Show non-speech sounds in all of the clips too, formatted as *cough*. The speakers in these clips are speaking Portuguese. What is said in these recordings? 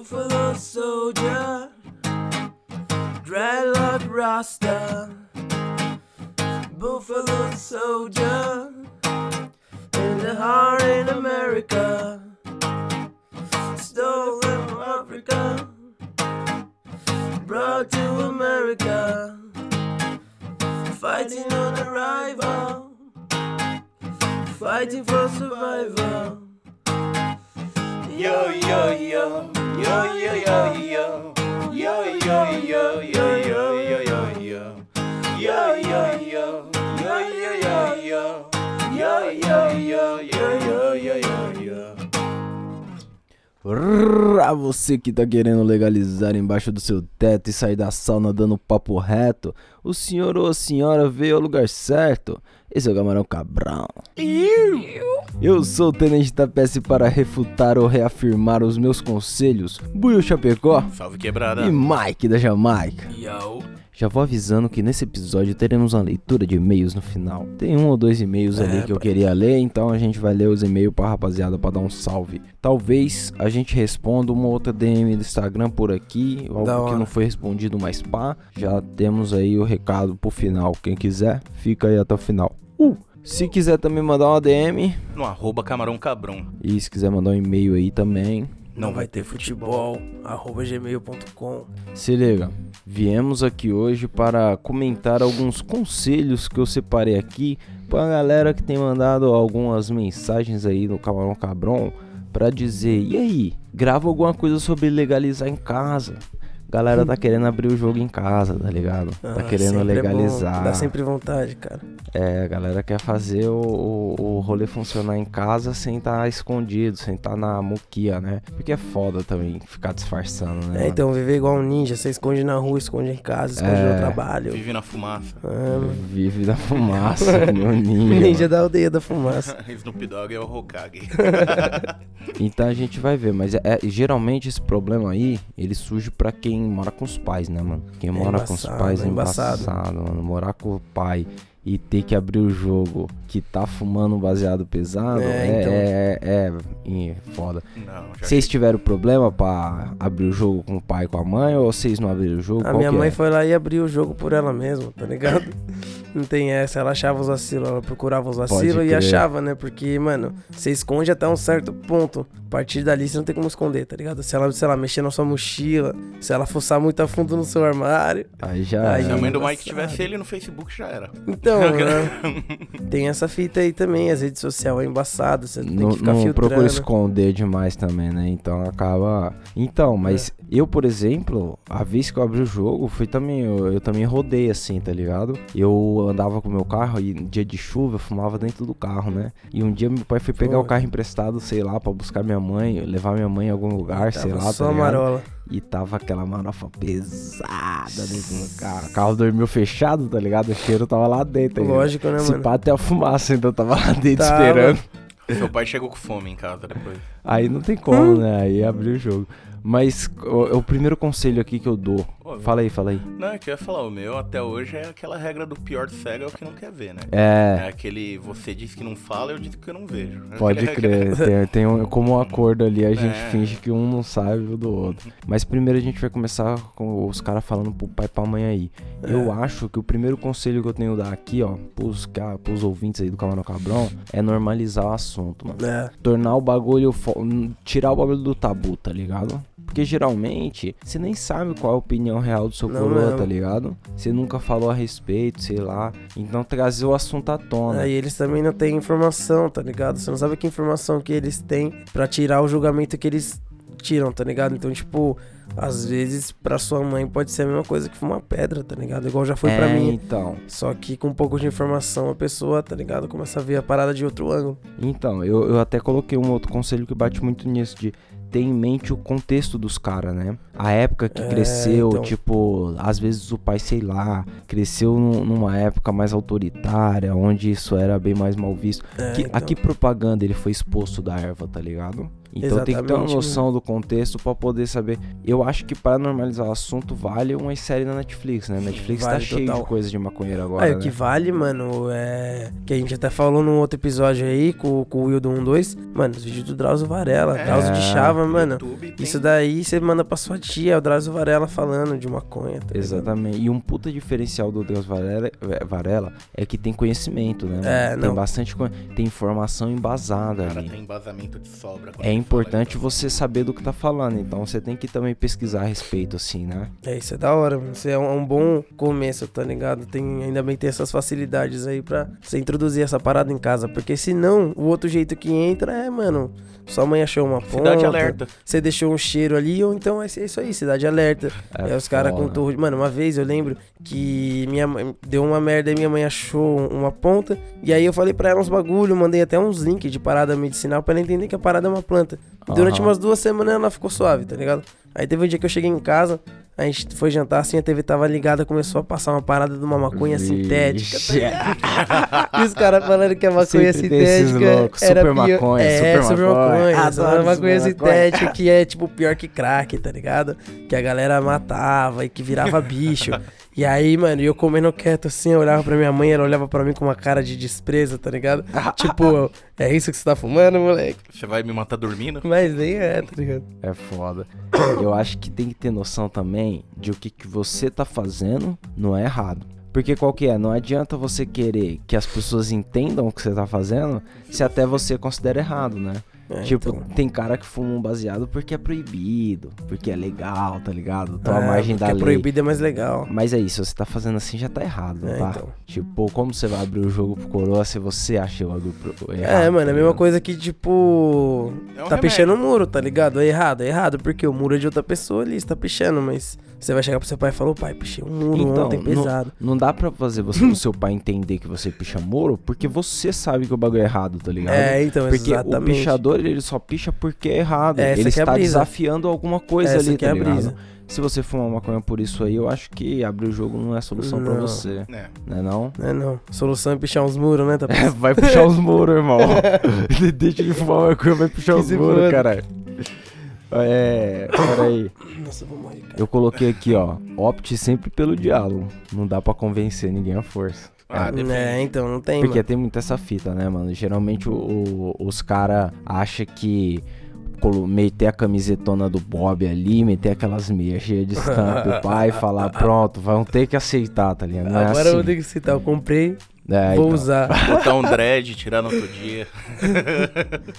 Buffalo soldier, dreadlock rasta. Buffalo soldier, in the heart in America. Stolen from Africa, brought to America. Fighting on arrival, fighting for survival. Yo yo yo, Pra você que tá querendo legalizar embaixo do seu teto e sair da sauna dando papo reto, o senhor ou a senhora veio ao lugar certo. Esse é o Camarão Cabrão. Eu sou o Tenente da PS para refutar ou reafirmar os meus conselhos. Buio Chapecó Salve quebrada. e Mike da Jamaica. Yo. Já vou avisando que nesse episódio teremos uma leitura de e-mails no final. Tem um ou dois e-mails É, ali que eu queria ler, então a gente vai ler os e-mails pra rapaziada pra dar um salve. Talvez a gente responda uma outra DM do Instagram por aqui, algo Da que hora. não foi respondido, mas pá. Já temos aí o recado pro final. Quem quiser, fica aí até o final. Uh! Se quiser também mandar uma DM, No arroba camarão cabrão. e se quiser mandar um e-mail aí também, Não vai ter futebol, arroba gmail.com. Se liga, viemos aqui hoje para comentar alguns conselhos que eu separei aqui pra galera que tem mandado algumas mensagens aí no Camarão Cabron pra dizer: e aí, grava alguma coisa sobre legalizar em casa. Galera tá querendo abrir o jogo em casa, tá ligado? Tá Ah, querendo sempre é bom, legalizar. Dá sempre vontade, cara. É, a galera quer fazer o, o, o rolê funcionar em casa sem estar escondido, sem estar na muquia, né? Porque é foda também ficar disfarçando, né? É, então viver igual um ninja, você esconde na rua, esconde em casa, esconde É. no trabalho. Vive na fumaça. Ah, Vive da fumaça, *laughs* meu ninja. ninja da aldeia da fumaça. *laughs* Snoop Dogg é o Hokage. *laughs* Então a gente vai ver, mas é, é- geralmente esse problema aí, ele surge pra quem mora com os pais, né, mano? Quem mora com os pais é é embaçado. embaçado, mano. Morar com o pai e ter que abrir o jogo que tá fumando um baseado pesado É, é, então. é, é, é foda. Não, já Vocês tiveram problema pra abrir o jogo com o pai e com a mãe ou vocês não abriram o jogo? A Qual minha mãe é? foi lá e abriu o jogo por ela mesma, tá ligado? *laughs* Não tem essa, ela achava os vacilos, ela procurava os vacilos e achava, né? Porque, mano, você esconde até um certo ponto. A partir dali você não tem como esconder, tá ligado? Se ela, sei lá, mexer na sua mochila, se ela fuçar muito a fundo no seu armário. Aí já. Aí- Se a mãe do. Mike tivesse ele no Facebook, já era. Então, *laughs* né? Tem essa fita aí também, as redes sociais é embaçado, você tem não, que ficar não filtrando. procura esconder demais também, né? Então acaba. Então, mas É. eu, por exemplo, a vez que eu abri o jogo, foi também. Eu, eu também rodei assim, tá ligado? Eu andava com o meu carro e dia de chuva eu fumava dentro do carro, né? E um dia meu pai foi pegar Foi. o carro emprestado, sei lá, pra buscar minha mãe, levar minha mãe em algum lugar, sei lá, só tá marola. E tava aquela marofa pesada dentro do carro. O carro dormiu fechado, tá ligado? O cheiro tava lá dentro. Lógico, né, Se mano? pá, até a fumaça ainda tava lá dentro Tava. esperando. Seu pai chegou com fome em casa depois. Aí não tem como, né? Aí abriu o jogo. Mas o, o primeiro conselho aqui que eu dou. Ô, Fala aí, fala aí. Não, é que eu ia falar, o meu até hoje é aquela regra do pior cego é o que não quer ver, né? É, É aquele você disse que não fala, eu disse que eu não vejo. pode crer. Tem, tem um, como um acordo ali, a gente É. finge que um não sabe o do outro. Mas primeiro a gente vai começar com os caras falando pro pai e pra mãe aí. Eu acho que o primeiro conselho que eu tenho dar aqui, ó, pros, pros ouvintes aí do Camarão Cabrão, é normalizar o assunto, mano. É, tornar o bagulho. Tirar o bagulho do tabu, tá ligado? Porque geralmente você nem sabe qual é a opinião real do seu Não coroa, tá ligado? Você nunca falou a respeito, sei lá. Então trazer o assunto à tona. Aí eles também não têm informação, tá ligado? Você não sabe que informação que eles têm pra tirar o julgamento que eles tiram, tá ligado? Então, tipo, às vezes pra sua mãe pode ser a mesma coisa que fumar pedra, tá ligado? Igual já foi é, pra mim. então. Só que com um pouco de informação a pessoa, tá ligado? Começa a ver a parada de outro ângulo. Então, eu, eu até coloquei um outro conselho que bate muito nisso, de ter em mente o contexto dos caras, né? A época que É, cresceu, então. tipo, às vezes o pai, sei lá, cresceu num- numa época mais autoritária, onde isso era bem mais mal visto. É, Que- então. A que propaganda ele foi exposto da erva, tá ligado? Então tem que ter uma Exatamente, noção do contexto pra poder saber. Eu acho que pra normalizar o assunto vale uma série na Netflix, né? Netflix tá vale cheio total. de coisa de maconheiro agora. Né? o que vale, mano, é. Que a gente até falou num outro episódio aí com, com o Will do 12. Mano, os vídeos do Drauzio Varela. É, Drauzio de Chava, mano. YouTube tem- Isso daí você manda pra sua tia, o Drauzio Varela falando de maconha. Tá ligado? Exatamente. E um puta diferencial do Deus Varela, Varela é que tem conhecimento, né? mano? É, tem não. bastante co- tem informação embasada O cara ali. tem embasamento de sobra. É importante você saber do que tá falando, então você tem que também pesquisar a respeito, assim, né? É, isso é da hora, mano. Isso é um, um bom começo, tá ligado? Tem, ainda bem ter essas facilidades aí pra você introduzir essa parada em casa. Porque senão, o outro jeito que entra é, mano, sua mãe achou uma ponta. Cidade alerta. Você deixou um cheiro ali, ou então é isso aí, cidade alerta. É É, os caras com torre. Mano, uma vez eu lembro que minha mãe deu uma merda e minha mãe achou uma ponta. E aí eu falei pra ela uns bagulho, mandei até uns links de parada medicinal pra ela entender que a parada é uma planta. Durante umas duas semanas ela ficou suave, tá ligado? Aí teve um dia que eu cheguei em casa, a gente foi jantar assim, a TV tava ligada, começou a passar uma parada de uma maconha sintética. tá? E os caras falando que a maconha Sempre sintética loucos, era super pior. maconha, é, super super maconha. maconha maconha. sintética que é tipo pior que crack, tá ligado? Que a galera matava e que virava bicho. *laughs* E aí, mano, eu comendo quieto assim, eu olhava pra minha mãe, ela olhava pra mim com uma cara de desprezo, tá ligado? *laughs* tipo, é isso que você tá fumando, moleque? Você vai me matar dormindo? Mas nem é, tá ligado? É foda. Eu acho que tem que ter noção também de o que, que você tá fazendo não é errado. Porque qual que é? Não adianta você querer que as pessoas entendam o que você tá fazendo se até você considera errado, né? É, tipo, então. tem cara que fuma um baseado porque é proibido, porque é legal, tá ligado? Tô à É, margem da porque lei. proibido é mais legal. Mas é isso, você tá fazendo assim já tá errado, É, tá? então. Tipo, como você vai abrir o jogo pro coroa se você acha o bagulho pro- errado? É, mano, tá é a mesma ligado? coisa que, tipo. É um tá remédio. pichando o muro, tá ligado? É errado, é errado, porque o muro é de outra pessoa ali, você tá pichando, mas você vai chegar pro seu pai e falar, ô pai, pichei um muro Então, ontem não- pesado. Não dá pra fazer você, o seu pai entender que você picha muro, porque você sabe que o bagulho é errado, tá ligado? É, então, Porque o exatamente. pichador, ele só picha porque é errado. É, essa ele é está brisa. desafiando alguma coisa Essa ali, que tá é a ligado? brisa. Se você fumar maconha por isso aí, eu acho que abrir o jogo não é solução pra Não. você, É. né não? É, não. A solução é pichar uns muros, né? *laughs* Tá É, vai puxar os muros, irmão. *laughs* Deixa de fumar maconha, vai puxar se muros, caralho. É, peraí. Nossa, eu vou morrer, cara. Eu coloquei aqui, ó. Opte sempre pelo diálogo. Não dá pra convencer ninguém à força. Ah. É, então, não tem, Porque mano. tem muito essa fita, né, mano? Geralmente o- o- os caras acham que colo- meter a camisetona do Bob ali, meter aquelas meias cheias de estampa *laughs* e pai e falar, pronto, vão ter que aceitar, tá ligado? Não é Agora assim. eu vou ter que citar, eu comprei, É, vou então. usar. *laughs* Botar um dread, tirar no outro dia.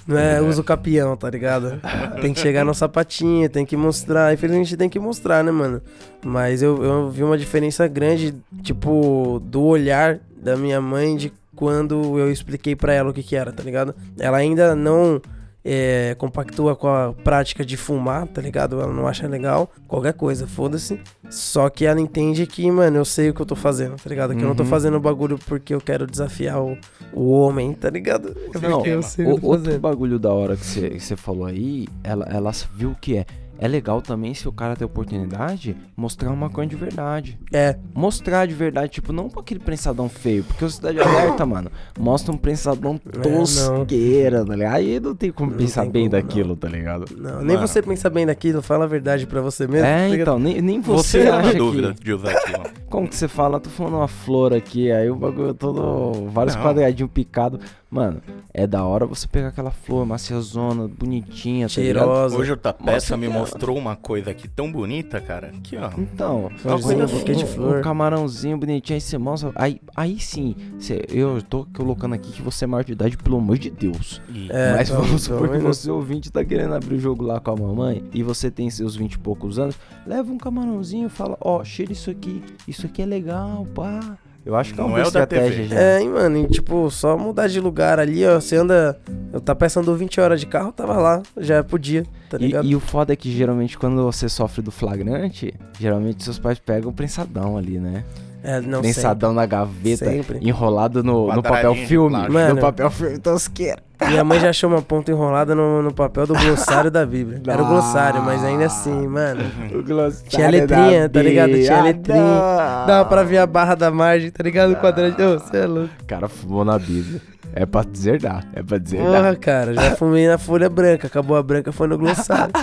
Não *laughs* é uso capião, tá ligado? Tem que chegar no sapatinho, tem que mostrar. Infelizmente tem que mostrar, né, mano? Mas eu, eu vi uma diferença grande, tipo, do olhar da minha mãe de quando eu expliquei pra ela o que que era, tá ligado? Ela ainda não é, compactua com a prática de fumar, tá ligado? Ela não acha legal, qualquer coisa, foda-se. Só que ela entende que, mano, eu sei o que eu tô fazendo, tá ligado? Que eu não tô Uhum. fazendo o bagulho porque eu quero desafiar o, o homem, tá ligado? É Não, porque eu sei o o- que eu tô outro bagulho da hora que você falou aí, ela, ela viu que é. É legal também se o cara tem oportunidade, mostrar uma coisa de verdade. É, Mostrar de verdade, tipo, não com aquele prensadão feio, porque o Cidade Alerta, mano, mostra um prensadão tosqueira, tá ligado? Aí não tem como Não pensar tem bem como, não. daquilo, tá ligado? Não, nem Mano. você pensa bem daquilo, fala a verdade pra você mesmo. É, tá então, nem, nem você, Você acha dúvida que... de usar aquilo. Como que você fala? Tô falando uma flor aqui, aí o bagulho todo... Vários Não. quadradinhos picados. Mano, é da hora você pegar aquela flor maciazona, bonitinha, tá? Cheirosa. Hoje o Tapeça me mostrou uma coisa aqui tão bonita, cara. Aqui, ó. Então, uma um buquê de um- flor. um camarãozinho bonitinho, aí você mostra. Aí, aí sim, você- eu tô colocando aqui que você é maior de idade, pelo amor de Deus. E- É, Mas pelo- vamos supor que menos- você, ouvinte, tá querendo abrir o jogo lá com a mamãe e você tem seus 20 e poucos anos, leva um camarãozinho e fala: Ó, cheira isso aqui, isso aqui é legal, pá. Eu acho que é uma Não boa é o da estratégia já. É, hein, mano, e, tipo, só mudar de lugar ali, ó. Você anda. Eu tá passando 20 horas de carro, tava lá, já podia, tá ligado? E, e o foda é que geralmente quando você sofre do flagrante, geralmente seus pais pegam o prensadão ali, né? é, não sei. prensadão na gaveta, Sempre. enrolado no, no papel filme. Mano. no papel filme tosqueira. Minha mãe já achou uma ponta enrolada no, no papel do glossário da Bíblia. Era o glossário, mas ainda assim, mano. O glossário Tinha letrinha, tá ligado? Tinha letrinha. Dava pra ver a barra da margem, tá ligado? O quadradinho. Ô, Você é louco. O cara fumou na Bíblia. É pra deserdar. É pra deserdar. Porra, cara, já fumei na folha branca. Acabou a branca, foi no glossário.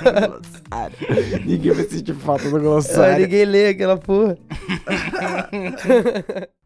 Glossário. *laughs* Ninguém vai sentir falta do glossário. ninguém lê aquela porra. *laughs*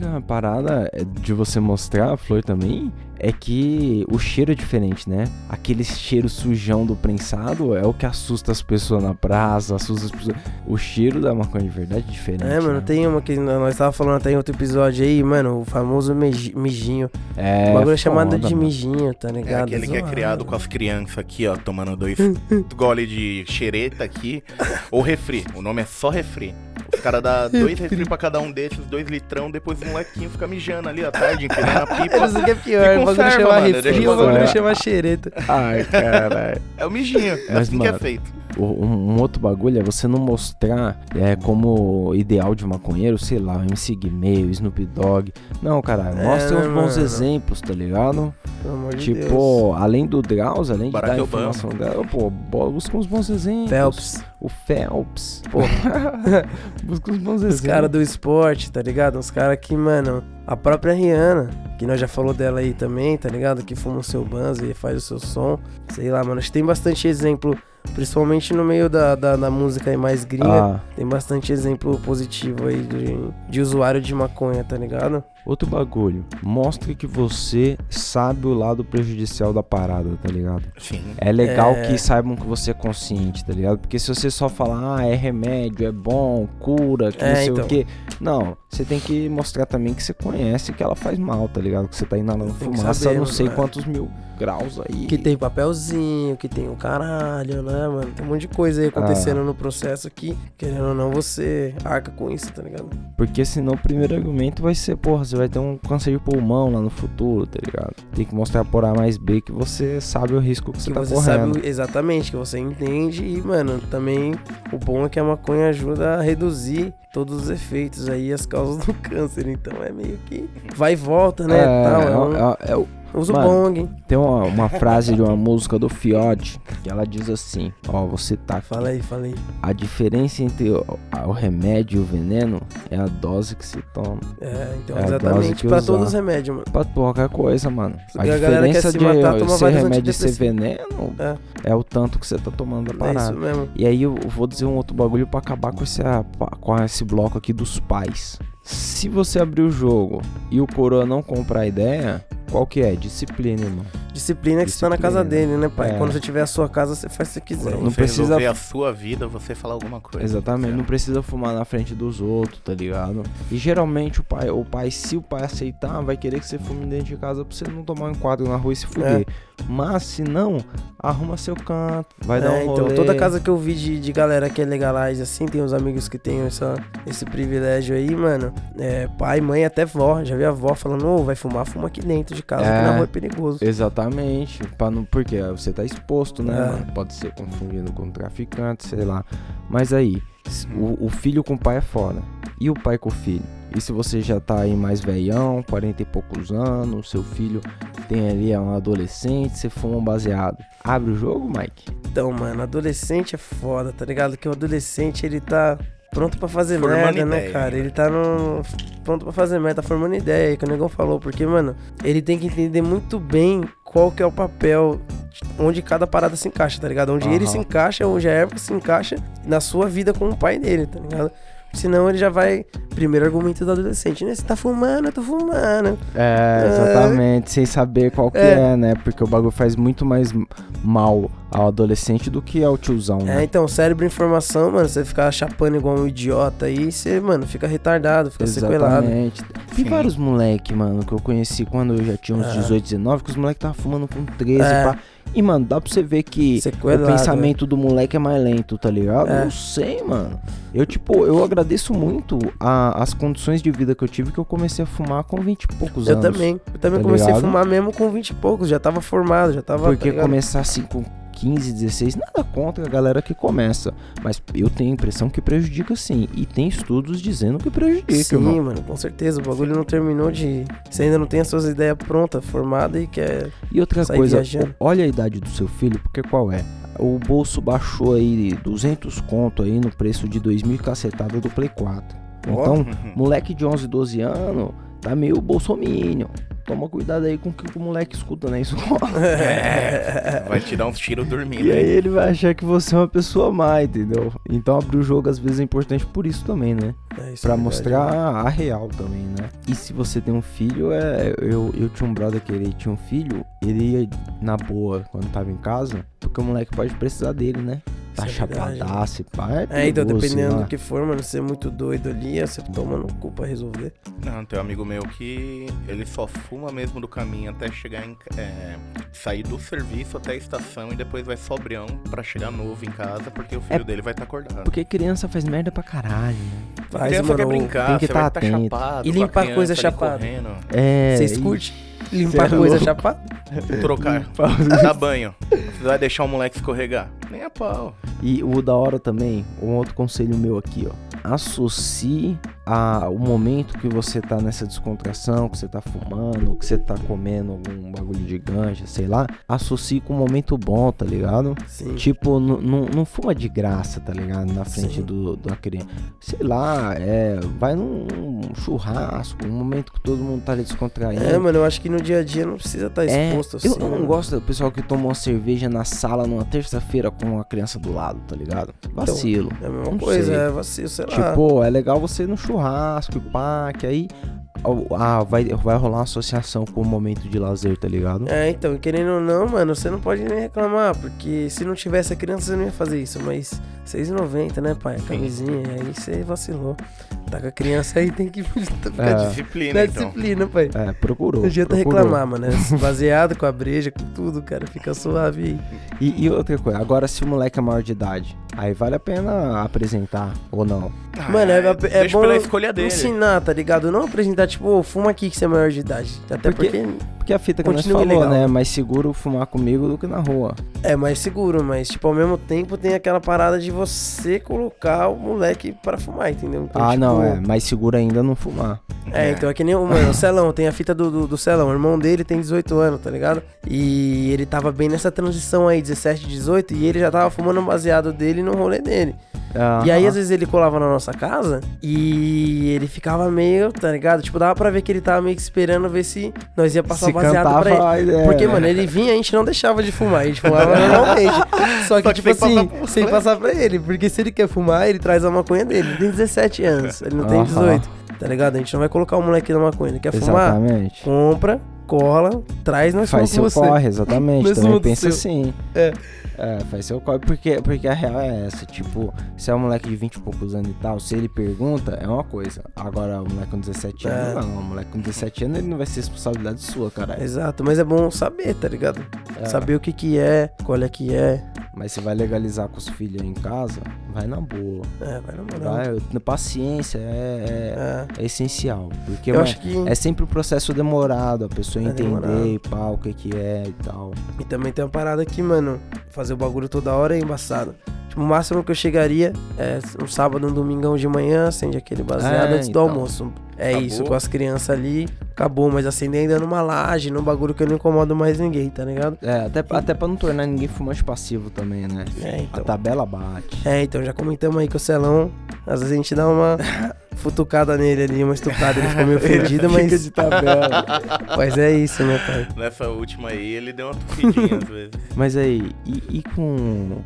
Outra parada é de você mostrar a flor também é que o cheiro é diferente, né? Aquele cheiro sujão do prensado é o que assusta as pessoas na praça, assusta as pessoas. O cheiro da maconha de verdade é diferente. É, mano, né? tem uma que nós tava falando até em outro episódio aí, mano, o famoso mijinho. É, o bagulho é chamado foda, de mano. mijinho, tá É ligado? aquele que é Zoado. criado com as crianças aqui, ó, tomando dois *laughs* gole de xereta aqui, ou refri. O nome é só refri. Os caras dão *laughs* dois refri pra cada um desses, dois litrão, depois o molequinho fica mijando ali à tarde, empinando a pipa. Isso que é pior, bagulho conserva, chama mano, refri, o bagulho chama xereta. Ai, caralho. É o mijinho, é Mas, assim que é mano, feito. Um, um outro bagulho é você não mostrar é, como ideal de maconheiro, sei lá, o MC Guimê, o Snoop Dogg. Não, caralho, É, mostra uns bons mano. exemplos, tá ligado? Pelo amor de Deus. Tipo, além do Drauz, além de Barack dar Obama. informação dela, pô, busca uns bons exemplos. Phelps, O Phelps. Pô. busca uns bons os exemplos. caras do esporte, tá ligado? Os caras que, mano, a própria Rihanna, que nós já falou dela aí também, tá ligado? Que fuma o seu banzo e faz o seu som. Sei lá, mano, acho que tem bastante exemplo, principalmente no meio da, da, da música aí mais gringa. Ah, Tem bastante exemplo positivo aí de, de usuário de maconha, tá ligado? Outro bagulho. Mostre que você sabe o lado prejudicial da parada, tá ligado? Sim. É legal É. que saibam que você é consciente, tá ligado? Porque se você só falar, ah, é remédio, é bom, cura, que É, não sei então. o quê. Não, você tem que mostrar também que você conhece que ela faz mal, tá ligado? Que você tá inalando Tem fumaça saber, não mano, sei quantos mil graus aí. Que tem papelzinho, que tem o caralho, né, mano? Tem um monte de coisa aí acontecendo no processo que, querendo ou não, você arca com isso, tá ligado? Porque senão o primeiro argumento vai ser, porra, você vai ter um câncer de pulmão lá no futuro, tá ligado? Tem que mostrar por A mais B que você sabe o risco que você que tá você correndo. sabe exatamente, que você entende e, mano, também o bom é que a maconha ajuda a reduzir todos os efeitos aí, as causas do *laughs* câncer. Então é meio que vai e volta, né? É, tal, é, é um é- é o- uso mano, bong, hein? tem uma, uma frase de uma música do Fiote que ela diz assim: Ó, você tá aqui. Fala aí, fala aí. A diferença entre o, o remédio e o veneno é a dose que se toma. É, então É exatamente pra todos os remédios, mano. Pra qualquer coisa, mano. A, A diferença se de matar, ser remédio e ser veneno É. é o tanto que você tá tomando da É isso parada. mesmo. E aí eu vou dizer um outro bagulho pra acabar com esse, com esse bloco aqui dos pais. Se você abrir o jogo e o coroa não comprar a ideia, qual que é? Disciplina, irmão. Disciplina que você tá na casa Disciplina. dele, né, pai? É. Quando você tiver a sua casa, você faz o que você quiser. Quando Não você precisa- resolver a sua vida, você fala alguma coisa. Exatamente, não Certo. precisa fumar na frente dos outros, tá ligado? E geralmente o pai, o pai, se o pai aceitar, vai querer que você fume dentro de casa pra você não tomar um enquadro na rua e se fuder. Mas se não, arruma seu canto, vai dar É, um então, rolê. toda casa que eu vi de, de galera que é legalize assim, tem uns amigos que tem essa, esse privilégio aí, mano. É, pai, mãe, até vó. Já vi a vó falando, ô, vai fumar, fuma aqui dentro de casa, É. que na rua é perigoso. Exatamente, não, porque você tá exposto, né? É. mano? Pode ser confundido com traficante, sei lá. Mas aí, o, o filho com o pai é fora. E o pai com o filho? E se você já tá aí mais velhão, 40 e poucos anos, seu filho tem ali é um adolescente, você fuma um baseado. Abre o jogo, Mike? Então, mano, adolescente é foda, tá ligado? Que o adolescente, ele tá pronto pra fazer Formando merda, né, ideia, cara? né? Ele tá no... pronto pra fazer merda, tá formando ideia, que o negão falou. Porque, mano, ele tem que entender muito bem qual que é o papel onde cada parada se encaixa, tá ligado? Onde ele Aham. se encaixa, onde a época se encaixa na sua vida com o pai dele, tá ligado? Senão ele já vai. Primeiro argumento do adolescente, né? Você tá fumando, eu tô fumando. É, exatamente, sem saber qual que É. é, né? Porque o bagulho faz muito mais mal ao adolescente do que ao tiozão, É, né? então, cérebro informação, mano, você ficar chapando igual um idiota aí, você, mano, fica retardado, fica sequelado. Exatamente. Tem Sim. vários moleque, mano, que eu conheci quando eu já tinha uns É. 18, 19, que os moleques tava fumando com 13, É. pá. E, mano, dá pra você ver que Sequelado, o pensamento do moleque é mais lento, tá ligado? É. Eu sei, mano. Eu, tipo, eu agradeço muito a- as condições de vida que eu tive que eu comecei a fumar com 20 e poucos Eu anos. também. Eu também tá comecei ligado? a fumar mesmo com 20 e poucos, já tava formado, já tava. Porque tá começar assim com 15, 16, nada contra a galera que começa. Mas eu tenho a impressão que prejudica sim. E tem estudos dizendo que prejudica, Sim, irmão. mano, com certeza. O bagulho não terminou de. Você ainda não tem as suas ideias prontas, formadas e quer. E outra coisa, viajando. olha a idade do seu filho, porque qual é? O bolso baixou aí 200 conto aí no preço de 2 mil cacetada do Play 4. Então, moleque de 11, 12 anos tá meio bolsominion. Toma cuidado aí com o que o moleque escuta na escola. *laughs* É, vai te dar uns tiros dormindo. E aí ele vai achar que você é uma pessoa má, entendeu? Então abrir o jogo às vezes é importante por isso também, né? É, isso Pra é verdade. mostrar a real também, né? E se você tem um filho, é. Eu, eu tinha um brother que ele tinha um filho, ele ia na boa quando tava em casa, porque o moleque pode precisar dele, né? Tá é chapadaço, pá. É, É, então, dependendo sei do que for, mano, você é muito doido ali, você toma no cu pra resolver. Não, tem um amigo meu que ele só fuma mesmo do caminho até chegar em. É, sair do serviço até a estação e depois vai sobrão pra chegar novo em casa, porque o filho É- dele vai estar acordado. Porque criança faz merda pra caralho, né? A Faz, criança quer mano. brincar, tem que você tá vai estar atento. chapado. E limpar coisa chapada. É. Vocês curtem limpar é coisa louco. chapada? *laughs* Trocar, dar banho. Você vai deixar o moleque escorregar? Nem a pau. E o da hora também, um outro conselho meu aqui, ó. Associe a, o momento que você tá nessa descontração, que você tá fumando, que você tá comendo algum bagulho de ganja, sei lá. Associe com um momento bom, tá ligado? Sim. Tipo, não fuma de graça, tá ligado? Na frente Sim. do, da criança. Sei lá, é. Vai num churrasco, um momento que todo mundo tá ali descontraindo. É, mano, eu acho que no dia a dia não precisa estar É, exposto assim. eu, eu não gosto do pessoal que toma uma cerveja na sala numa terça-feira com a criança do lado, tá ligado? Vacilo. É a mesma coisa, sei. é vacilo, sei lá. Tipo, é legal você ir no churrasco e pá, que aí ah, vai, vai rolar uma associação com o momento de lazer, tá ligado? É, então, querendo ou não, mano, você não pode nem reclamar, porque se não tivesse a criança, você não ia fazer isso, mas R$6,90, né, pai? Camisinha, aí você vacilou. Tá com a criança aí, tem que *laughs* ficar É. Disciplina, na então. disciplina, pai. É, procurou. Não adianta procurou. reclamar, mano. É baseado com a breja, com tudo, cara. Fica suave aí. E, e outra coisa, agora se o moleque é maior de idade, aí vale a pena apresentar ou não? Ah, Mano, é, é, é bom pela escolha dele. ensinar, tá ligado? Não apresentar, tipo, ô, fuma aqui que você é maior de idade. Até Porque- porque, Porque a fita que nós Continue falou, legal. né? É mais seguro fumar comigo do que na rua. é mais seguro, mas, tipo, ao mesmo tempo tem aquela parada de você colocar o moleque pra fumar, entendeu? Então, ah, tipo, não, é. Mais seguro ainda não fumar. É, então é que nem o, mano, o Celão, tem a fita do, do, do Celão. O irmão dele tem 18 anos, tá ligado? E ele tava bem nessa transição aí, 17, 18, e ele já tava fumando um baseado dele no rolê dele. E aí, às vezes, ele colava na nossa casa e ele ficava meio, tá ligado? Tipo, dava pra ver que ele tava meio que esperando ver se nós ia passar Se o baseado cantava pra ele. ideia, Porque, mano, ele vinha e a gente não deixava de fumar, a gente fumava *laughs* normalmente. Só que, Só que tipo assim, passar sem passar pra ele. Porque se ele quer fumar, ele traz a maconha dele. Ele tem 17 anos, ele não tem Aham. 18. Tá ligado? A gente não vai colocar o moleque na maconha. Ele quer fumar? Exatamente. compra, cola, traz, nós Faz seu você. corre, exatamente. Nós Também pensa seu. assim. É. É, faz seu corre. Porque, porque a real é essa. Tipo, se é um moleque de 20 e poucos anos e tal, se ele pergunta, é uma coisa. Agora, o moleque com 17 É. anos, não. O moleque com 17 anos, ele não vai ser responsabilidade sua, caralho. Exato, mas é bom saber, tá ligado? É. Saber o que que é, qual é que é. Mas você vai legalizar com os filhos aí em casa, vai na boa. É, vai na moral. Vai, paciência é, É. é, é essencial. Porque Eu mano, acho que. é sempre um processo demorado, a pessoa É entender demorado. e pá, o que que é e tal. E também tem uma parada aqui, mano. Fazer o bagulho toda hora é embaçado. O máximo que eu chegaria é um sábado, um domingão de manhã, acende aquele baseado É, antes do então. almoço. É Acabou. isso, com as crianças ali, acabou. Mas acender ainda numa laje, num bagulho que eu não incomodo mais ninguém, tá ligado? É, até, até pra não tornar ninguém fumante passivo também, né? É, A então. tabela bate. É, então já comentamos aí que o Celão, às vezes a gente dá uma *laughs* futucada nele ali, uma estuprada, ele ficou meio *laughs* fedido, Fica mas, de tabela. *laughs* mas é isso, né, pai? Nessa última aí, ele deu uma tufidinha às vezes. Mas aí, e, e com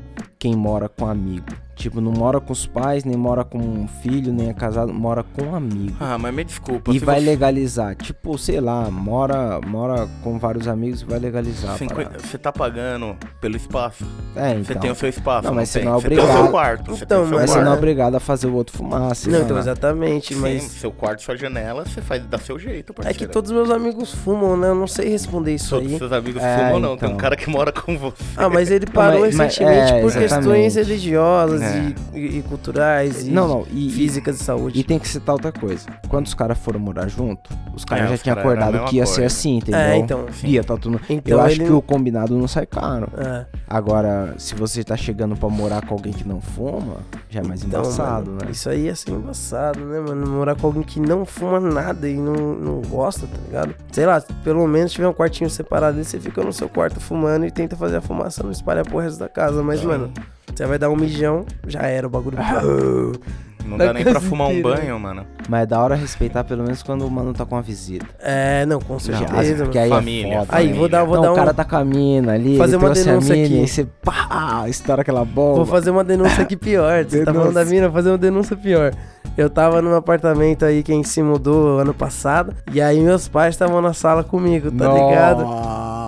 quem mora com amigo? Tipo, não mora com os pais, nem mora com um filho, nem é casado, mora com um amigo. Ah, mas me desculpa. E vai você- legalizar. Tipo, sei lá, mora, mora com vários amigos e vai legalizar. parada. Você tá pagando pelo espaço. É, então. Você tem o seu espaço. Não, mas você não é Você tem o seu obrigado. quarto. Você Então, tem o seu Mas você não é obrigado a fazer o outro fumar, sei Não, lá. então, exatamente, Sim, mas seu quarto, sua janela, você faz da seu jeito, é parceiro. que todos os meus amigos fumam, né? Eu não sei responder isso Todos aí. seus amigos É, fumam, não. Tem um então. cara que mora com você. Ah, mas ele parou mas- mas- recentemente é, por questões exatamente. religiosas É. É. e, e- e culturais e Não, não. E, físicas de saúde. E tem que citar outra coisa. Quando os caras foram morar junto, os caras É, já tinham acordado que ia ser assim, entendeu? É, então. Ia, tá tudo... Então Eu acho ele- que o combinado não sai caro. É. Agora, se você tá chegando pra morar com alguém que não fuma, já é mais Então, embaçado, mano, né? Isso aí ia ser embaçado, né, mano? Morar com alguém que não fuma nada e não, não gosta, tá ligado? Sei lá, pelo menos tiver um quartinho separado e você fica no seu quarto fumando e tenta fazer a fumaça, não espalha pro resto da casa. Mas, mano, você vai dar um mijão, já era o bagulho. *laughs* Não dá nem pra fumar um banho, mano. Mas é da hora respeitar pelo menos quando o mano tá com uma visita. É, não, com certeza. porque mano. aí Família, é foda. Aí, vou dar, vou não, dar o um. cara tá com a mina ali, Fazer ele uma denúncia mina, aqui. e você, pá, estoura aquela bomba. Vou fazer uma denúncia aqui pior. Você tá falando da mina, vou fazer uma denúncia pior. Eu tava num apartamento aí que a gente se mudou ano passado. E aí meus pais estavam na sala comigo, tá ligado?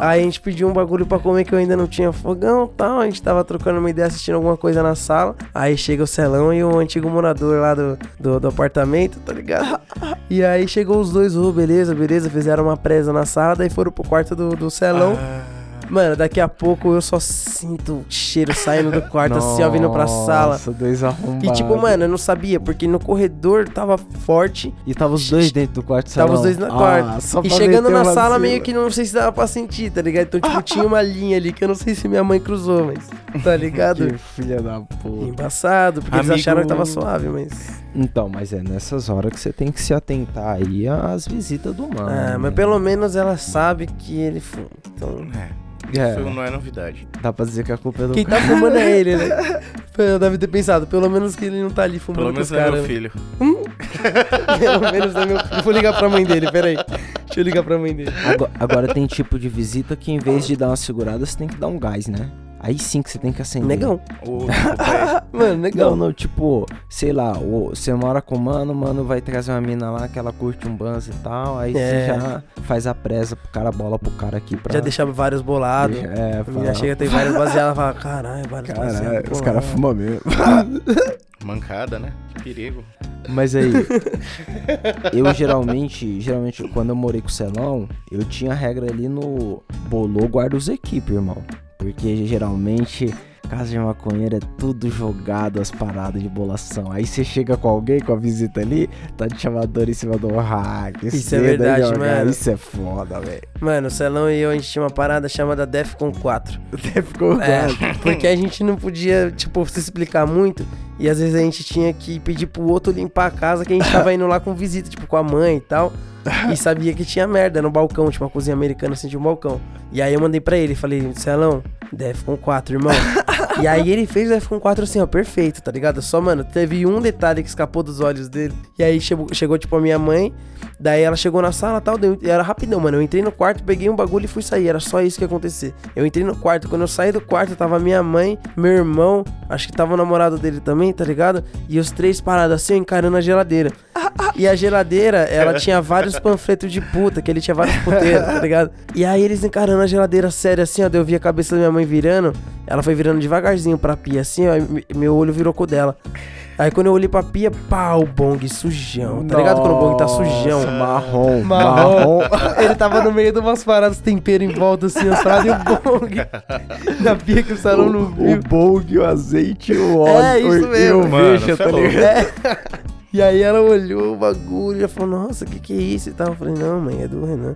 Aí a gente pediu um bagulho pra comer que eu ainda não tinha fogão tal. A gente tava trocando uma ideia, assistindo alguma coisa na sala. Aí chega o Celão e o antigo morador lá do, do, do apartamento, tá ligado? *laughs* E aí chegou os dois, ô, beleza, beleza. Fizeram uma presa na sala, daí foram pro quarto do, do Celão. Mano, daqui a pouco eu só sinto o cheiro saindo do quarto, assim, ó, vindo pra sala. Nossa, dois arrombados. E tipo, mano, eu não sabia, porque no corredor tava forte. E tava os dois dentro do quarto Tava os dois na Ah, quarto. só E chegando na sala, cima. meio que não sei se dava pra sentir, tá ligado? Então, tipo, tinha uma linha ali que eu não sei se minha mãe cruzou, mas. Tá *laughs* ligado? Que filha da puta. Embaçado, porque eles Amigo- acharam que tava suave, mas. Então, mas é nessas horas que você tem que se atentar aí às visitas do mano. Ah, mas né? pelo menos ela sabe que ele fuma. Então. É, É, isso não é novidade. dá pra dizer que a culpa é do Quem tá fumando é ele, né? *laughs* Eu deve ter pensado, pelo menos que ele não tá ali fumando Pelo com menos é caras. meu filho. Pelo menos é meu filho. Vou ligar pra mãe dele, peraí. Deixa eu ligar pra mãe dele. Agora, agora tem tipo de visita que em vez de dar uma segurada, você tem que dar um gás, né? Aí sim que você tem que acender. Negão. Desculpa *laughs* Mano, Não, negão. não, tipo, sei lá, o- você mora com o mano, o mano vai trazer uma mina lá que ela curte um banzo e tal, aí É. você já faz a presa pro cara, bola pro cara aqui pra... Já deixava vários bolados. É, A fala, menina chega, tem vários baseados e fala, caralho, vários Caralho, baseados. os pô, caras ah." fumam mesmo. *laughs* Mancada, né? Que perigo. Mas aí, *laughs* eu geralmente, geralmente, quando eu morei com o Celão, eu tinha regra ali no bolou, guarda os equipes, irmão. Porque geralmente, casa de maconheiro é tudo jogado as paradas de bolação. Aí você chega com alguém, com a visita ali, tá de chamador em cima do hack. Isso é verdade, jogar, mano. Isso é foda, velho. Mano, o Celão e eu, a gente tinha uma parada chamada Defcon 4. Até *laughs* ficou É, porque a gente não podia, tipo, se explicar muito. E às vezes a gente tinha que pedir pro outro limpar a casa, que a gente tava *laughs* indo lá com visita, tipo, com a mãe e tal. E sabia que tinha merda no balcão, tipo, uma cozinha americana assim, tinha um balcão. E aí eu mandei pra ele, falei, Celão, Defcon 4, irmão. *laughs* e aí ele fez o Defcon 4 assim, ó, perfeito, tá ligado? Só, mano, teve um detalhe que escapou dos olhos dele. E aí chegou, chegou tipo, a minha mãe. Daí ela chegou na sala e tal, deu- era rapidão, mano. Eu entrei no quarto, peguei um bagulho e fui sair. Era só isso que ia acontecer. Eu entrei no quarto, quando eu saí do quarto, tava minha mãe, meu irmão, acho que tava o namorado dele também, tá ligado? E os três parados assim, encarando a geladeira. E a geladeira, ela *laughs* tinha vários panfletos de puta, que ele tinha vários puteiros, tá ligado? E aí eles encarando a geladeira sério assim, ó, daí eu vi a cabeça da minha mãe virando, ela foi virando devagarzinho pra pia assim, ó, e me- meu olho virou com o dela. Aí quando eu olhei pra pia, pá, o bong sujão, tá ligado? Quando o bong tá sujão. Nossa, Marrom, Marrom. marrom. *laughs* Ele tava no meio de umas paradas tempero em volta, assim, as paradas e o bong na pia que o salão não O viu. bong, o azeite, o óleo. É, isso o- mesmo. E o Mano, cê tá é ligado? É. E aí ela olhou o bagulho e falou, nossa, o que que é isso e tal. Eu falei, não, mãe, é do Renan.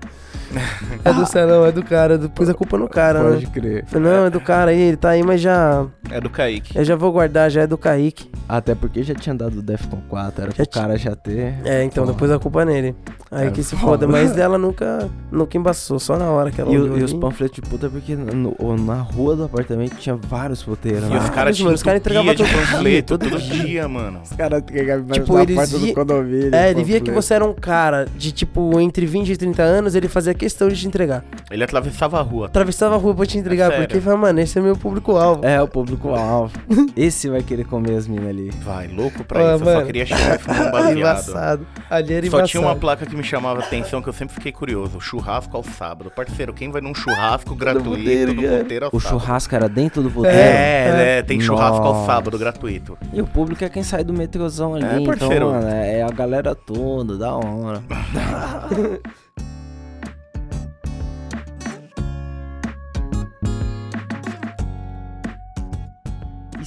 É do Celão, é do cara. Pus a culpa no cara, Pode né? crer. Eu falei, não, é do cara aí, ele tá aí, mas já. É do Kaique. Eu já vou guardar, já é do Kaique. Até porque já tinha dado o Defcon 4, era Já pro cara já ter. É, então Porra. depois a culpa é nele. Aí É que se foda. foda, mas dela nunca, nunca embaçou, só na hora que ela E, o- e os panfletos de puta, porque no- na rua do apartamento tinha vários puteiros. E lá. os caras tinham caras entregavam todo dia, panfleto todo dia. mano. Os caras entregavam Tipo, eles porta vi- do condomínio. É, ele via que você era um cara de tipo entre 20 e 30 anos, ele fazia questão de te entregar. Ele atravessava a rua. Atravessava a rua pra te entregar, É porque fala, mano, esse é meu público-alvo. É, o público-alvo. *laughs* Esse vai querer comer as minas ali. Vai, louco pra Ah, isso. Eu só mano. queria chegar e um *laughs* baseado. Embaçado. Ali era Só embaçado. tinha uma placa que me chamava a atenção que eu sempre fiquei curioso. Churrasco ao sábado. Parceiro, quem vai num churrasco gratuito puteiro, do cara. puteiro ao O sábado? churrasco era dentro do puteiro. É, é, tem churrasco ao Nossa. sábado gratuito. E o público é quem sai do metrôzão ali. É, então, parceiro. mano, é a galera toda, da hora. *laughs*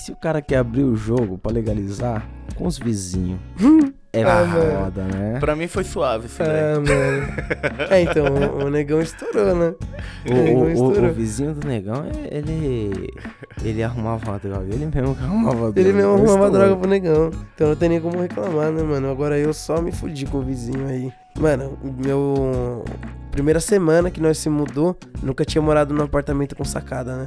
se se o cara quer abrir o jogo pra legalizar com os vizinhos, *laughs* é Ah, mano. foda, né? Pra mim foi suave isso daí. Ah, mano. *laughs* É, então, o, o negão estourou, né? O, negão o- o- estourou. o vizinho do negão, é- ele. Ele arrumava uma droga. Ele mesmo que arrumava droga. Ele mesmo arrumava Estourou. droga pro negão. Então não tem nem como reclamar, né, mano? Agora eu só me fudi com o vizinho aí. Mano, meu. Primeira semana que nós se mudou, nunca tinha morado num apartamento com sacada, né?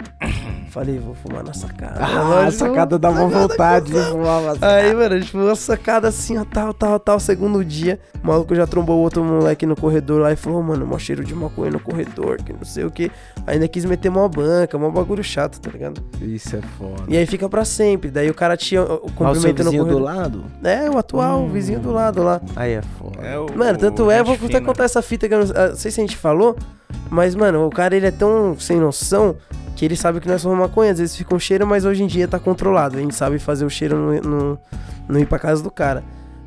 Falei, vou fumar na sacada. Ah, a sacada dava sacada vontade de fumar uma Aí, mano, a gente foi uma sacada assim, ó, tal, tal, tal. Segundo dia, o maluco já trombou outro moleque no corredor lá e falou, mano, mó cheiro de maconha no corredor, que não sei o que. Ainda quis meter mó banca, mó bagulho chato, tá ligado? Isso é foda. E aí fica pra sempre. Daí o cara tinha o cumprimento no vizinho do corredor. lado? É, o atual, o vizinho do lado lá. Aí é foda. É o- Mano, tanto o é, vou até contar essa fita que eu não, ah, não sei se a gente falou, mas, mano, o cara ele é tão sem noção que ele sabe que nós somos maconha. Às vezes fica um cheiro, mas hoje em dia tá controlado. A gente sabe fazer o cheiro não, não, não ir pra casa do cara.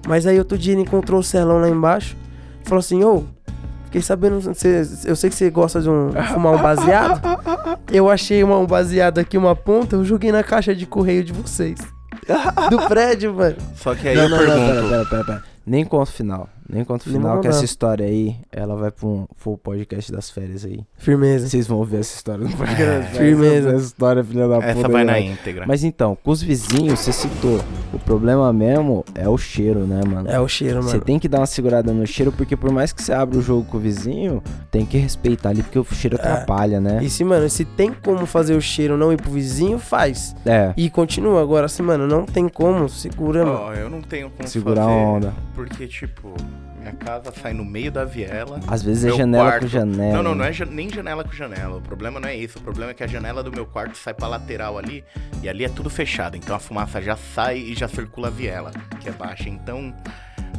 Mas aí outro dia ele encontrou o celão lá embaixo, falou assim: Ô, fiquei sabendo, cê- eu sei que você gosta de um, fumar um baseado. Eu achei uma, um baseado aqui, uma ponta, eu joguei na caixa de correio de vocês. Do prédio, mano. Só que aí não, eu não, não, pergunto. pera, pera, pera, pera. Nem conta o final. Nem conta o final, que essa história aí, ela vai pro, um, pro podcast das férias aí. Firmeza. Vocês vão ouvir essa história no *laughs* podcast É. Firmeza. Essa história, filha da puta. Essa vai na né? íntegra. Mas então, com os vizinhos, você citou. O problema mesmo é o cheiro, né, mano? É o cheiro, Você mano. tem que dar uma segurada no cheiro, porque por mais que você abra o jogo com o vizinho, tem que respeitar ali, porque o cheiro atrapalha, né? E se, mano, se tem como fazer o cheiro não ir pro vizinho, faz. É. E continua. Agora, se, mano, não tem como, segura, mano. Ó, eu não tenho como Segurar a fazer, onda. Porque, tipo, minha casa sai no meio da viela. Às vezes é janela quarto- com janela. Não, não, não é ja- nem janela com janela. O problema não é isso. O problema é que a janela do meu quarto sai pra lateral ali. E ali é tudo fechado. Então a fumaça já sai e já circula a viela, que é baixa. Então,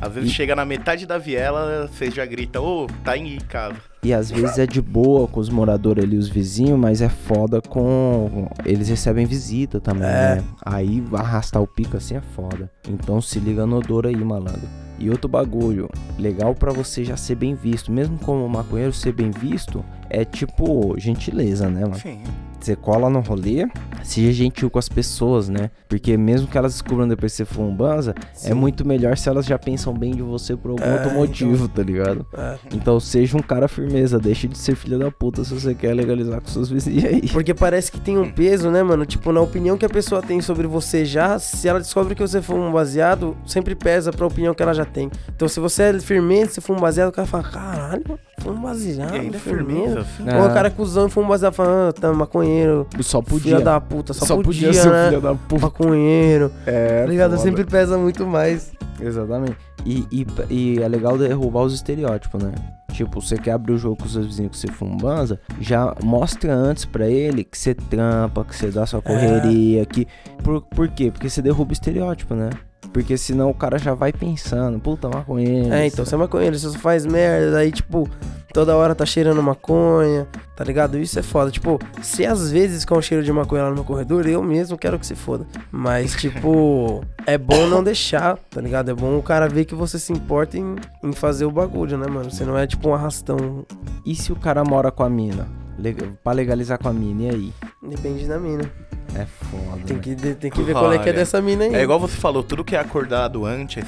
às vezes E- chega na metade da viela, você já grita, ô, tá em casa. E às vezes é de boa com os moradores ali, os vizinhos, mas é foda com. Eles recebem visita também, É. né? Aí arrastar o pico assim é foda. Então se liga no odor aí, malandro. E outro bagulho, legal pra você já ser bem visto. Mesmo como maconheiro ser bem visto, é tipo gentileza, né, mano? Enfim. Você cola no rolê, seja gentil com as pessoas, né? Porque mesmo que elas descubram depois que você for um banza, é muito melhor se elas já pensam bem de você por algum É, outro então. motivo, tá ligado? É. Então seja um cara firmeza, deixe de ser filho da puta se você quer legalizar com seus vizinhos aí. Porque parece que tem um peso, né, mano? Tipo, na opinião que a pessoa tem sobre você já, se ela descobre que você for um baseado, sempre pesa pra opinião que ela já tem. Então, se você é firmeza, se for um baseado, o cara fala, caralho, foi um baseado, E ainda é firmeza. firmeza. Ah. Ou o cara é cuzão e for um baseado, fala, ah, tá maconheiro, Só filha podia. da puta, só, Só podia, podia ser né? o filho da puta. Maconheiro, *laughs* É, tá ligado? foda. Sempre pesa muito mais. Exatamente. E, e, e é legal derrubar os estereótipos, né? Tipo, você quer abrir o jogo com os seus vizinhos que você um banza, já mostra antes pra ele que você trampa, que você dá sua correria, que... Por, por quê? Porque você derruba o estereótipo, né? Porque senão o cara já vai pensando, puta, maconheiro. É, então, você é maconheiro, você só faz merda, aí, tipo, toda hora tá cheirando maconha, tá ligado? Isso é foda. Tipo, se às vezes com o cheiro de maconha lá no meu corredor, eu mesmo quero que se foda. Mas, tipo, é bom não deixar, tá ligado? É bom o cara ver que você se importa em, em fazer o bagulho, né, mano? Você não é, tipo, um arrastão. E se o cara mora com a mina? Leg- Pra legalizar com a mina, e aí? Depende da mina. É foda. Tem né? que, tem que ver qual é que é dessa mina aí. É igual você falou, tudo que é acordado antes.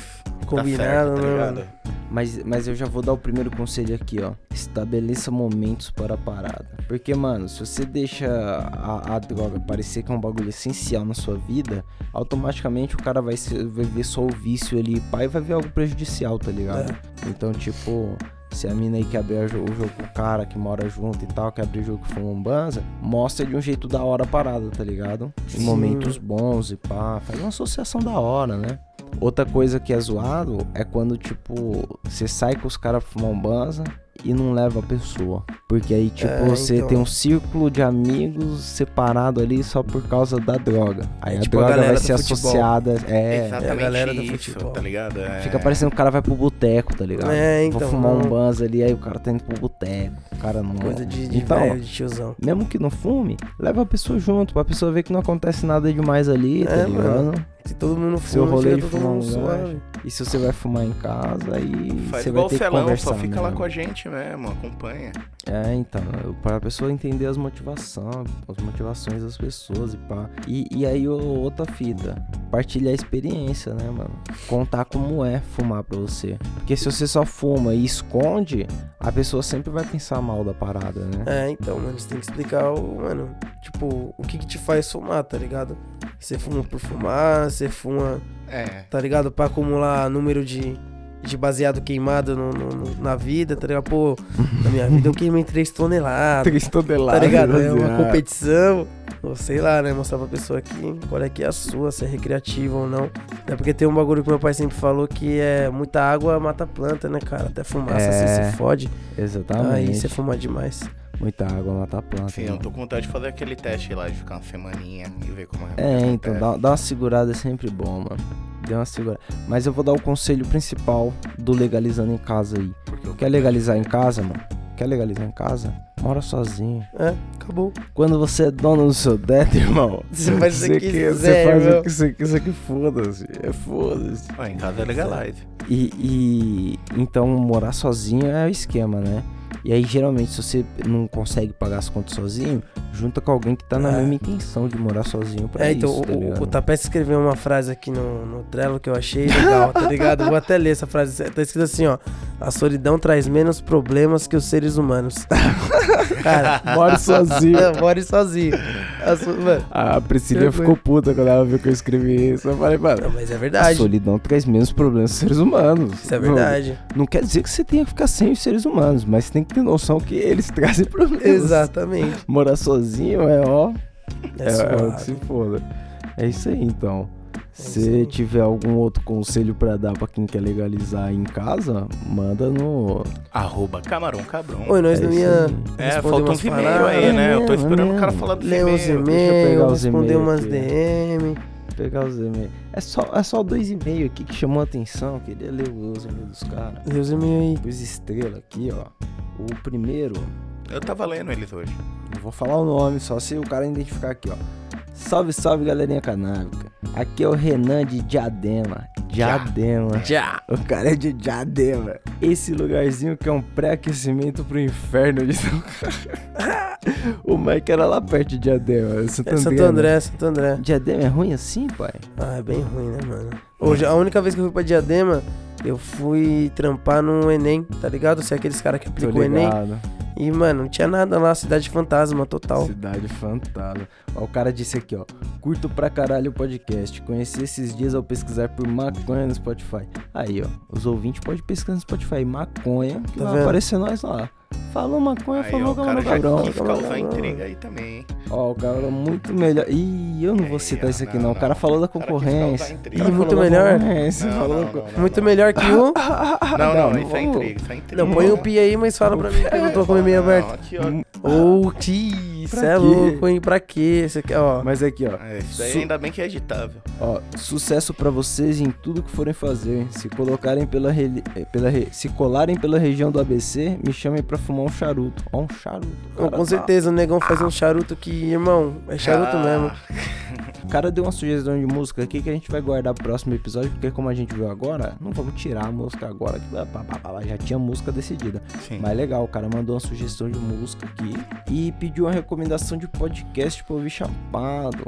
Combinado, tá certo, tá né? Mas, mas eu já vou dar o primeiro conselho aqui, ó. Estabeleça momentos para a parada. Porque, mano, se você deixa a, a droga parecer que é um bagulho essencial na sua vida, automaticamente o cara vai, ser, vai ver só o vício ali, pai, vai ver algo prejudicial, tá ligado? Então, tipo, se a mina aí quer abrir o jo- o jogo com o cara que mora junto e tal, quer abrir o jogo com um banza, mostra de um jeito da hora a parada, tá ligado? Em momentos bons e pá, faz uma associação da hora, né? Outra coisa que é zoado é quando, tipo, você sai com os caras fumar um banza e não leva a pessoa. Porque aí, tipo, É, você então. tem um círculo de amigos separado ali só por causa da droga. Aí É a tipo a droga vai galera do ser futebol. associada. É, Exatamente a galera do isso, futebol. tá ligado? É... Fica parecendo que o cara vai pro boteco, tá ligado? É, então, Vou fumar um banza ali, aí o cara tá indo pro boteco. O cara não. Coisa de, de então, velho, de tiozão. mesmo que não fume, leva a pessoa junto, pra pessoa ver que não acontece nada demais ali, tá É, ligado? Se todo mundo Seu fuma, rolê de todo fumar mundo um suave. E se você vai fumar em casa, aí Faz você igual vai o ter que Celão, conversar só fica lá mesmo. com a gente mesmo, acompanha. É, então, pra pessoa entender as motivações, as motivações das pessoas e pá. E, e aí, outra fita, partilhar a experiência, né, mano? Contar como é fumar pra você. Porque se você só fuma e esconde, a pessoa sempre vai pensar mal da parada, né? É, então, mano, você tem que explicar, o, mano, tipo, o que que te faz fumar, tá ligado? Você fuma por fumar, você fuma, É. tá ligado? Pra acumular número de, de baseado queimado no, no- no- na vida, tá ligado? Pô, na minha vida eu queimei 3 toneladas, Três tá toneladas. ligado? É uma baseado. competição, ou sei lá, né? Mostrar pra pessoa aqui qual é que é a sua, se é recreativa ou não. É porque tem um bagulho que meu pai sempre falou que é muita água mata a planta, né, cara? Até fumaça É. você se fode, Exatamente. aí você fuma demais. Muita água mata a planta. Sim, né? eu tô com vontade de fazer aquele teste lá, de ficar uma semaninha e ver como é. É, então, dá, dá uma segurada é sempre bom, mano. Dê uma segurada. Mas eu vou dar o conselho principal do legalizando em casa aí. Porque eu Quer legalizar em casa, mano? Quer legalizar em casa? Mora sozinho. É, acabou. Quando você é dono do seu dedo, *laughs* irmão, Você faz o que quiser, você faz irmão. o que você quiser que foda-se. É foda-se. Ó, em casa é legalize. E, e então morar sozinho é o esquema, né? E aí geralmente se você não consegue pagar as contas sozinho, junta com alguém que tá na É. mesma intenção de morar sozinho pra É, então, isso, tá o- o, Tapete escreveu uma frase aqui no, no Trello que eu achei legal, tá ligado? Vou até ler essa frase. Tá escrito assim, ó. A solidão traz menos problemas que os seres humanos. *laughs* Cara, Mora sozinho. *laughs* more sozinho. A mano, A Priscila ficou puta quando ela viu que eu escrevi isso. Eu falei, mano, não, mas é a verdade. solidão traz menos problemas dos seres humanos. Isso é verdade. Não, não quer dizer que você tenha que ficar sem os seres humanos, mas você tem que ter noção que eles *laughs* trazem problemas. Exatamente. Morar sozinho é, ó, É, é, é o que se foda. É isso aí, então. isso Se tiver algum outro conselho pra dar pra quem quer legalizar em casa, manda no. Arroba camarão cabrão. Oi, nós É não ia. É, uns e-mails paradas, aí, né? Eu tô É esperando o cara falar dos Ler uns e-mails. Responder umas aqui. DM. Pegar os e-mails. É só, é só dois e-mails aqui que chamou a atenção. Queria ler os e-mails dos caras. Ler os e-mails aí. Pus estrela aqui, ó. O primeiro, Eu tava lendo eles hoje. não vou falar o nome, só se o cara identificar aqui, ó. Salve, salve, galerinha canábica. Aqui é o Renan de Diadema. Diadema. Já. O cara é de Diadema. Esse lugarzinho que é um pré-aquecimento pro inferno de São *laughs* O Mike era lá perto de Diadema. Santo É Santo André, né? André, Santo André. Diadema é ruim assim, pai? Ah, é bem ruim, né, mano? Hoje, a única vez que eu fui pra Diadema, eu fui trampar no Enem, tá ligado? Você é aqueles caras que aplicam o Enem. E, mano, não tinha nada lá, cidade fantasma total. Cidade fantasma. Ó, o cara disse aqui, ó. Curto pra caralho o podcast. Conheci esses dias ao pesquisar por maconha no Spotify. Aí, ó. Os ouvintes podem pesquisar no Spotify maconha, que Tá vai vendo? aparecer nós lá. Falou maconha, Aí, ó, falou o cara camarão já cabrão. quis camarão causar cabrão. intriga aí também, hein? Ó, o cara é muito melhor. Ih, eu não vou Ei, citar isso aqui não, não. O cara falou da concorrência. Ih, muito melhor. Muito não. melhor que o. Não, não, não isso é intriga, isso é intriga. Não, põe o pi aí, mas fala pra mim que eu tô com o e-mail aberto. Aqui, ó. Ô, tio, Pra cê é louco, hein? Pra quê? Você quer, ó. Mas aqui, ó. É, isso daí Su- ainda bem que é editável. Ó, sucesso pra vocês em tudo que forem fazer. Se colocarem pela, eh, pela se colarem pela região do ABC, me chamem pra fumar um charuto. Ó, um charuto. Cara, com certeza o negão faz um charuto que, irmão, é charuto Ah, mesmo. *laughs* O cara deu uma sugestão de música aqui que a gente vai guardar pro próximo episódio, porque como a gente viu agora, não vamos tirar a música agora, que já tinha música decidida. Sim. Mas legal, o cara mandou uma sugestão de música aqui e pediu uma recomendação de podcast pra ouvir chapado.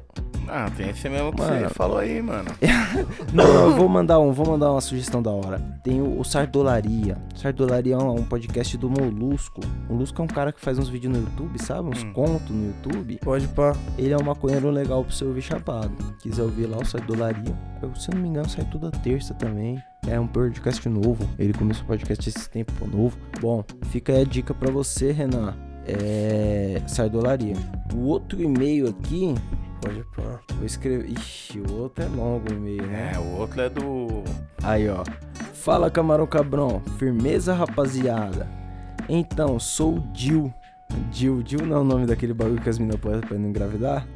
Ah, tem esse mesmo que Mano. você falou aí, mano. *laughs* Não, não, eu vou mandar um, vou mandar uma sugestão da hora. Tem o, o Sardolaria. Sardolaria é um, um podcast do Molusco. O Molusco é um cara que faz uns vídeos no YouTube, sabe? Uns Hum. contos no YouTube. Pode pá. Ele é um maconheiro legal pra você ouvir chapado. Quiser ouvir lá o Sardolaria. Eu, se eu não me engano, sai toda terça também. É um podcast novo. Ele começou o podcast esse tempo novo. Bom, fica aí a dica pra você, Renan. É. Sardolaria. O outro e-mail aqui. Pode pá. Vou escrever. Ixi, o outro é longo o e-mail, né? É, o outro é do. Aí, ó. Fala, camarão cabrão. Firmeza, rapaziada. Então, sou o Dil. Dil, Dil não é o nome daquele bagulho que as meninas põem pra não engravidar?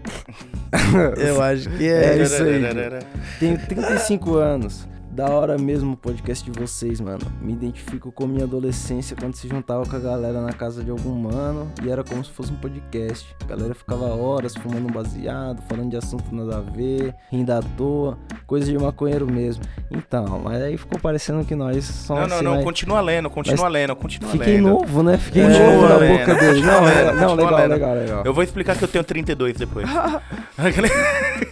Eu acho que É é. isso aí, *laughs* Tenho 35 anos. Da hora mesmo o podcast de vocês, mano. Me identifico com minha adolescência quando se juntava com a galera na casa de algum mano e era como se fosse um podcast. A galera ficava horas fumando um baseado, falando de assunto nada a ver, rindo à toa, coisa de maconheiro mesmo. Então, mas aí ficou parecendo que nós somos Não, não, assim, não, mas- continua lendo, continua Mas lendo, continua Fiquei lendo. novo, né? Fiquei Continua novo na lendo, boca dele. Não, legal, não, legal, lendo. legal, legal. Eu vou explicar que eu tenho 32 depois. *laughs*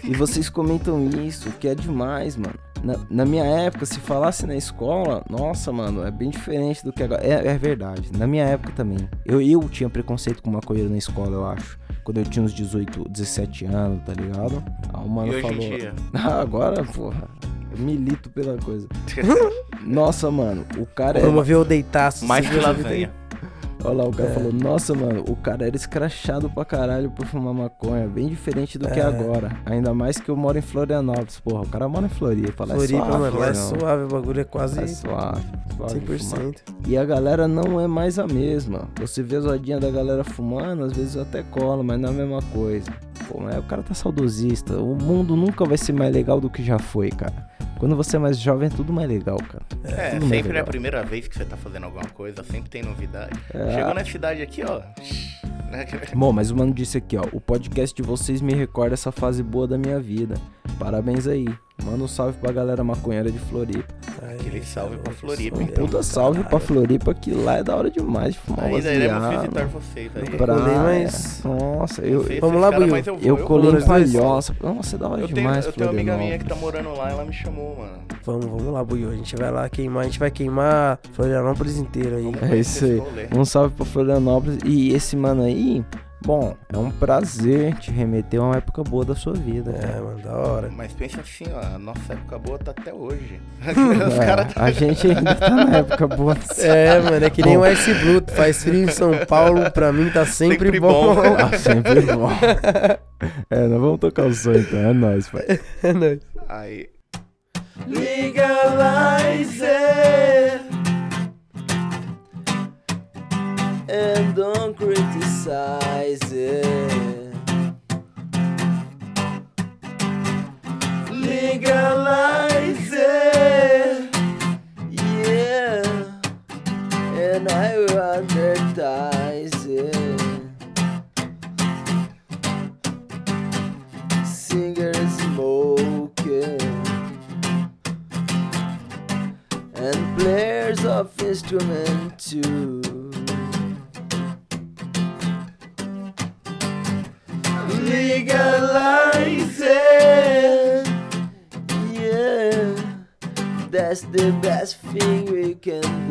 E vocês comentam isso, que é demais, mano. Na, na minha época, se falasse na escola, nossa, mano, é bem diferente do que agora. É, é verdade. Na minha época também. Eu, eu tinha preconceito com maconheiro na escola, eu acho. Quando eu tinha uns 18, 17 anos, tá ligado? Aí o mano e hoje falou. em dia? *laughs* Ah, agora, porra. Eu milito pela coisa. *laughs* Nossa, mano, o cara é. Promoveu o deitaço. Mais viu? lasanha. Olha lá, o cara É. falou, nossa, mano, o cara era escrachado pra caralho por fumar maconha, bem diferente do que É. agora. Ainda mais que eu moro em Florianópolis, porra, o cara mora em Floripa, Floripa, é suave, mano, lá é suave, o bagulho é quase É suave, suave de fumar. 100%. E a galera não é mais a mesma. Você vê as rodinhas da galera fumando, às vezes eu até colo, mas não é a mesma coisa. Pô, mas o cara tá saudosista. O mundo nunca vai ser mais legal do que já foi, cara. Quando você é mais jovem é tudo mais legal, cara. É, tudo sempre é a primeira vez que você tá fazendo alguma coisa, sempre tem novidade. É. Chegou na cidade aqui, ó. *laughs* Bom, mas o mano disse aqui, ó. O podcast de vocês me recorda essa fase boa da minha vida. Parabéns aí. Manda um salve pra galera maconheira de Floripa. Aquele salve pra Floripa, Um então. puta salve pra Floripa, que lá é da hora demais de fumar um Ainda iremos visitar vocês aí. Nunca Praia. colei, mas- Nossa, Não eu, sei Vamos lá, Buiu. eu eu colei em. Palhoça. Nossa, é da hora Eu tenho, demais eu tenho uma amiga minha que tá morando lá, ela me chamou, mano. Vamos, vamos lá, Buiu. A gente vai lá queimar, a gente vai queimar Florianópolis inteiro aí. É isso aí. Um salve pra Florianópolis. E esse mano aí, bom, é um prazer te remeter a uma época boa da sua vida. É, cara. mano, da hora. Mas pensa assim, ó, a nossa época boa tá até hoje. *laughs* Os É, caras A gente ainda tá na época boa. É, mano, é que nem o Ice Blue. Faz frio em São Paulo, pra mim tá sempre, Sempre bom. bom. Ah, sempre bom. É, nós vamos tocar o som então, é nóis, pai. É nóis. Aí. Legalize it and don't criticize it. Legalize it, yeah, and I will advertise it. Singers smoking and players of instrument best thing we can